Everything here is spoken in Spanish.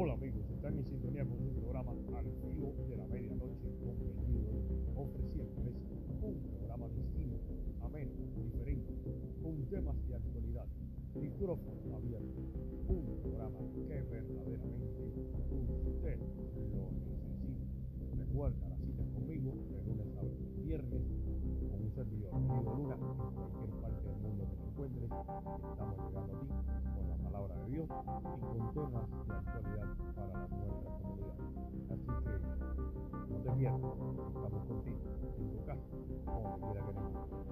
Hola amigos, están en sintonía con su programa Al filo de la medianoche con Bellido, ofreciéndoles un programa distinto, ameno, diferente, con temas de actualidad, micrófono abierto, un programa que verdaderamente usted lo necesita. Recuerda la cita conmigo de lunes a viernes con un servidor, Bellido Luna, en cualquier parte del mundo que te encuentres, estamos llegando a ti con la palabra de Dios y con temas de que no te pierdas, estamos contigo, en tu casa, donde quiera que te encuentres.